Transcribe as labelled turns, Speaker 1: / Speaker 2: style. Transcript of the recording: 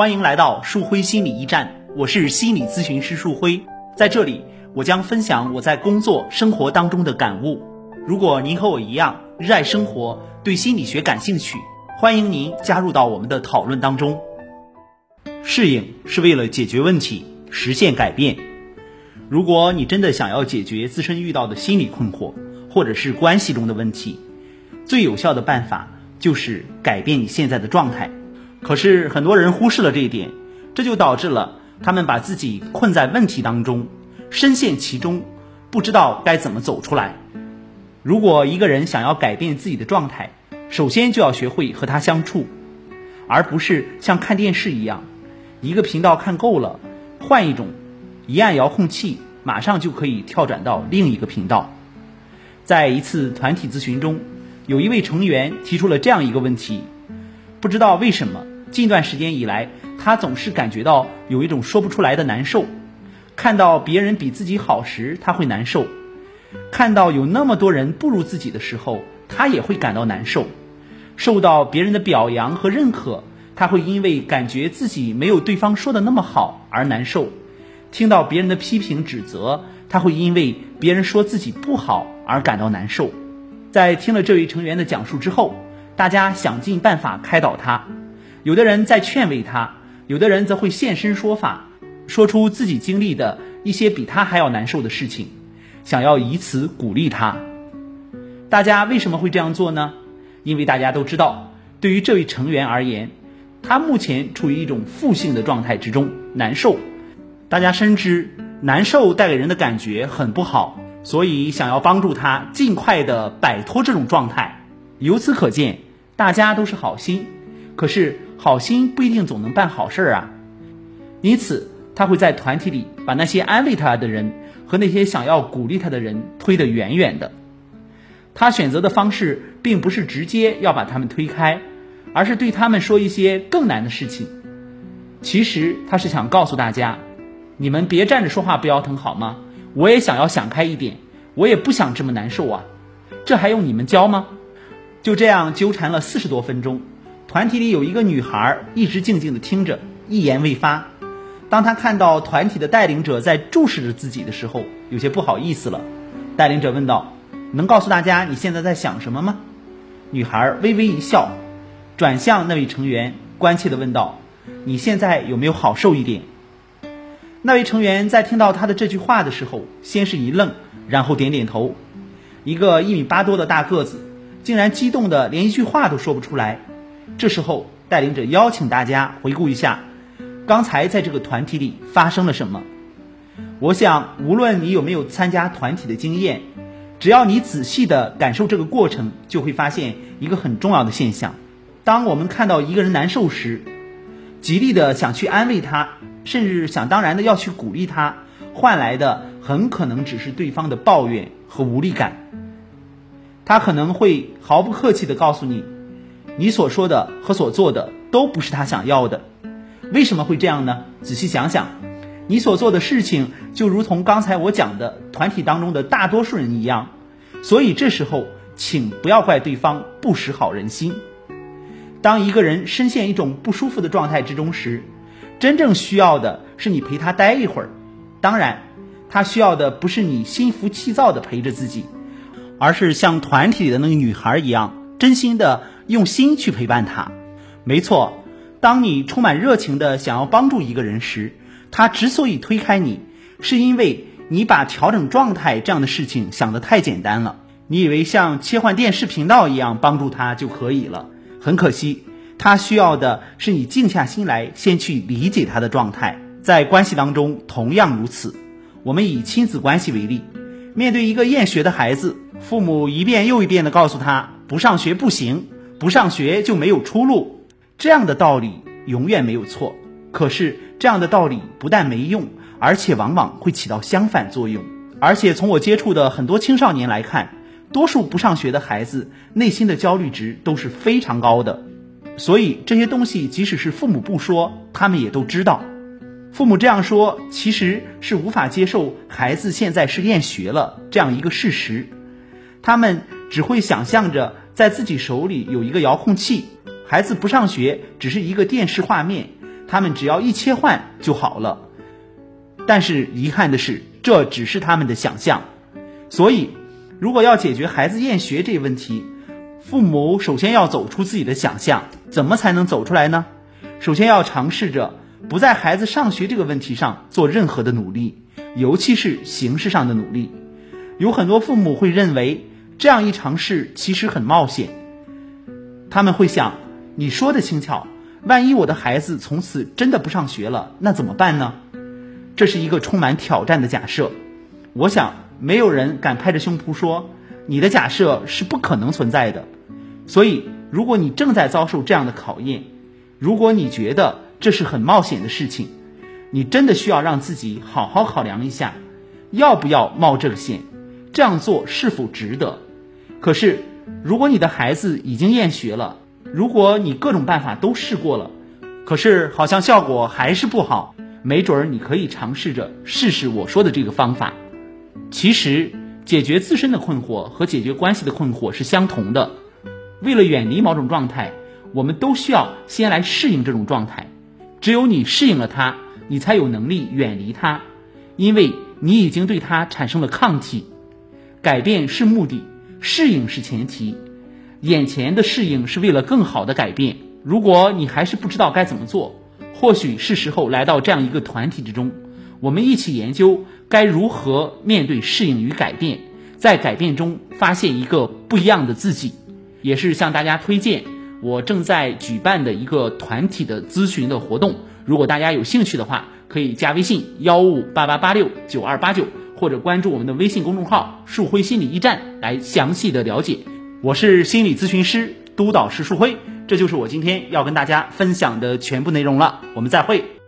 Speaker 1: 欢迎来到树辉心理驿站，我是心理咨询师树辉，在这里我将分享我在工作生活当中的感悟。如果您和我一样热爱生活，对心理学感兴趣，欢迎您加入到我们的讨论当中。适应是为了解决问题，实现改变。如果你真的想要解决自身遇到的心理困惑，或者是关系中的问题，最有效的办法就是改变你现在的状态。可是很多人忽视了这一点，这就导致了他们把自己困在问题当中，深陷其中，不知道该怎么走出来。如果一个人想要改变自己的状态，首先就要学会和他相处，而不是像看电视一样，一个频道看够了，换一种，一按遥控器，马上就可以跳转到另一个频道。在一次团体咨询中，有一位成员提出了这样一个问题：不知道为什么近段时间以来，他总是感觉到有一种说不出来的难受。看到别人比自己好时，他会难受；看到有那么多人不如自己的时候，他也会感到难受。受到别人的表扬和认可，他会因为感觉自己没有对方说的那么好而难受；听到别人的批评指责，他会因为别人说自己不好。而感到难受，在听了这位成员的讲述之后，大家想尽办法开导他，有的人在劝慰他，有的人则会现身说法，说出自己经历的一些比他还要难受的事情，想要以此鼓励他。大家为什么会这样做呢？因为大家都知道，对于这位成员而言，他目前处于一种负性的状态之中，难受。大家深知，难受带给人的感觉很不好。所以，想要帮助他尽快的摆脱这种状态。由此可见，大家都是好心，可是好心不一定总能办好事儿啊。因此，他会在团体里把那些安慰他的人和那些想要鼓励他的人推得远远的。他选择的方式并不是直接要把他们推开，而是对他们说一些更难的事情。其实，他是想告诉大家：你们别站着说话不腰疼好吗？我也想要想开一点，我也不想这么难受啊，这还用你们教吗？就这样纠缠了四十多分钟，团体里有一个女孩一直静静的听着，一言未发。当她看到团体的带领者在注视着自己的时候，有些不好意思了。带领者问道：“能告诉大家你现在在想什么吗？”女孩微微一笑，转向那位成员，关切的问道：“你现在有没有好受一点？”那位成员在听到他的这句话的时候，先是一愣，然后点点头。一个一米八多的大个子，竟然激动的连一句话都说不出来。这时候，带领者邀请大家回顾一下，刚才在这个团体里发生了什么。我想，无论你有没有参加团体的经验，只要你仔细的感受这个过程，就会发现一个很重要的现象：当我们看到一个人难受时，极力的想去安慰他。甚至想当然的要去鼓励他，换来的很可能只是对方的抱怨和无力感。他可能会毫不客气的告诉你，你所说的和所做的都不是他想要的。为什么会这样呢？仔细想想，你所做的事情就如同刚才我讲的团体当中的大多数人一样。所以这时候，请不要怪对方不识好人心。当一个人深陷一种不舒服的状态之中时，真正需要的是你陪他待一会儿，当然，他需要的不是你心浮气躁的陪着自己，而是像团体里的那个女孩一样，真心的用心去陪伴他。没错，当你充满热情的想要帮助一个人时，他之所以推开你，是因为你把调整状态这样的事情想得太简单了。你以为像切换电视频道一样帮助他就可以了，很可惜。他需要的是你静下心来，先去理解他的状态。在关系当中同样如此。我们以亲子关系为例，面对一个厌学的孩子，父母一遍又一遍地告诉他不上学不行，不上学就没有出路。这样的道理永远没有错。可是这样的道理不但没用，而且往往会起到相反作用。而且从我接触的很多青少年来看，多数不上学的孩子内心的焦虑值都是非常高的。所以这些东西，即使是父母不说，他们也都知道。父母这样说，其实是无法接受孩子现在是厌学了这样一个事实。他们只会想象着在自己手里有一个遥控器，孩子不上学只是一个电视画面，他们只要一切换就好了。但是遗憾的是，这只是他们的想象。所以，如果要解决孩子厌学这一问题，父母首先要走出自己的想象。怎么才能走出来呢？首先要尝试着不在孩子上学这个问题上做任何的努力，尤其是形式上的努力。有很多父母会认为这样一尝试其实很冒险，他们会想：你说的轻巧，万一我的孩子从此真的不上学了，那怎么办呢？这是一个充满挑战的假设。我想没有人敢拍着胸脯说你的假设是不可能存在的。所以，如果你正在遭受这样的考验，如果你觉得这是很冒险的事情，你真的需要让自己好好考量一下，要不要冒这个险，这样做是否值得。可是，如果你的孩子已经厌学了，如果你各种办法都试过了，可是好像效果还是不好，没准儿你可以尝试着试试我说的这个方法。其实，解决自身的困惑和解决关系的困惑是相同的。为了远离某种状态，我们都需要先来适应这种状态。只有你适应了它，你才有能力远离它，因为你已经对它产生了抗体。改变是目的，适应是前提。眼前的适应是为了更好的改变。如果你还是不知道该怎么做，或许是时候来到这样一个团体之中，我们一起研究该如何面对适应与改变，在改变中发现一个不一样的自己。也是向大家推荐我正在举办的一个团体的咨询的活动，如果大家有兴趣的话，可以加微信幺五八八八六九二八九，或者关注我们的微信公众号“树辉心理驿站”来详细的了解。我是心理咨询师督导师树辉，这就是我今天要跟大家分享的全部内容了。我们再会。